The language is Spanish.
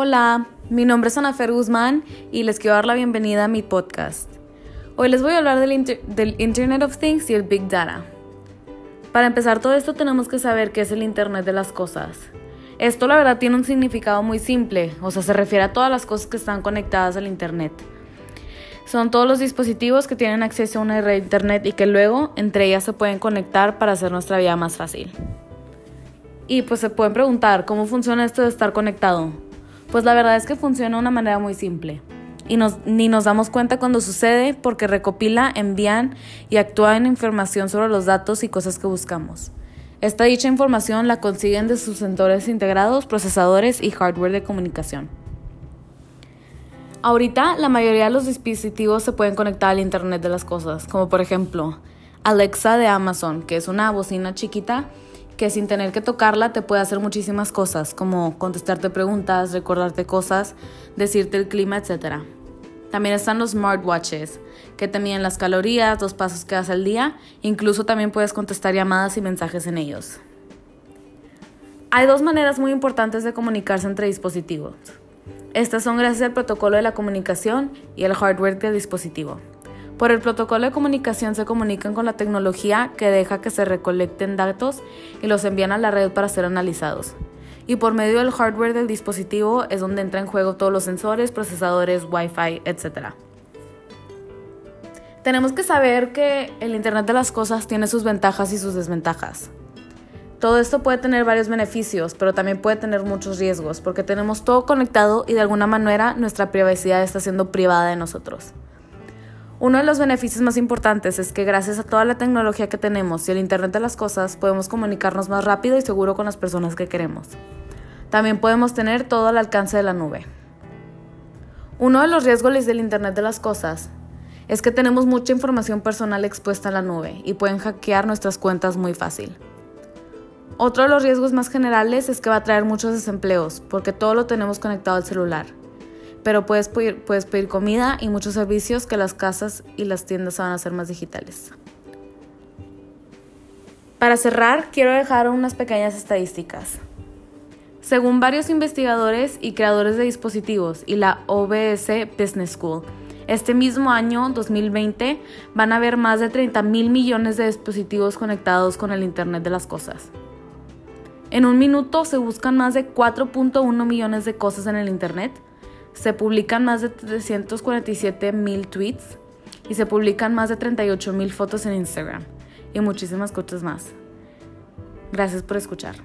Hola, mi nombre es Anafer Guzmán y les quiero dar la bienvenida a mi podcast. Hoy les voy a hablar del, Internet of Things y el Big Data. Para empezar todo esto tenemos que saber qué es el Internet de las cosas. Esto la verdad tiene un significado muy simple, o sea, se refiere a todas las cosas que están conectadas al Internet. Son todos los dispositivos que tienen acceso a una red de Internet y que luego entre ellas se pueden conectar para hacer nuestra vida más fácil. Y pues se pueden preguntar, ¿cómo funciona esto de estar conectado? Pues la verdad es que funciona de una manera muy simple. Y ni nos damos cuenta cuando sucede porque recopila, envían y actúan información sobre los datos y cosas que buscamos. Esta dicha información la consiguen de sus sensores integrados, procesadores y hardware de comunicación. Ahorita la mayoría de los dispositivos se pueden conectar al Internet de las Cosas, como por ejemplo Alexa de Amazon, que es una bocina chiquita que sin tener que tocarla te puede hacer muchísimas cosas, como contestarte preguntas, recordarte cosas, decirte el clima, etc. También están los smartwatches, que te miden las calorías, los pasos que das al día, incluso también puedes contestar llamadas y mensajes en ellos. Hay dos maneras muy importantes de comunicarse entre dispositivos. Estas son gracias al protocolo de la comunicación y el hardware del dispositivo. Por el protocolo de comunicación se comunican con la tecnología que deja que se recolecten datos y los envían a la red para ser analizados. Y por medio del hardware del dispositivo es donde entra en juego todos los sensores, procesadores, Wi-Fi, etc. Tenemos que saber que el Internet de las Cosas tiene sus ventajas y sus desventajas. Todo esto puede tener varios beneficios, pero también puede tener muchos riesgos, porque tenemos todo conectado y de alguna manera nuestra privacidad está siendo privada de nosotros. Uno de los beneficios más importantes es que gracias a toda la tecnología que tenemos y el Internet de las Cosas podemos comunicarnos más rápido y seguro con las personas que queremos. También podemos tener todo al alcance de la nube. Uno de los riesgos del Internet de las Cosas es que tenemos mucha información personal expuesta en la nube y pueden hackear nuestras cuentas muy fácil. Otro de los riesgos más generales es que va a traer muchos desempleos porque todo lo tenemos conectado al celular pero puedes pedir, puedes pedir comida y muchos servicios que las casas y las tiendas van a ser más digitales. Para cerrar, quiero dejar unas pequeñas estadísticas. Según varios investigadores y creadores de dispositivos y la OBS Business School, este mismo año, 2020, van a haber más de 30 mil millones de dispositivos conectados con el Internet de las Cosas. En un minuto se buscan más de 4.1 millones de cosas en el Internet se publican más de 347 mil tweets y se publican más de 38 mil fotos en Instagram y muchísimas cosas más. Gracias por escuchar.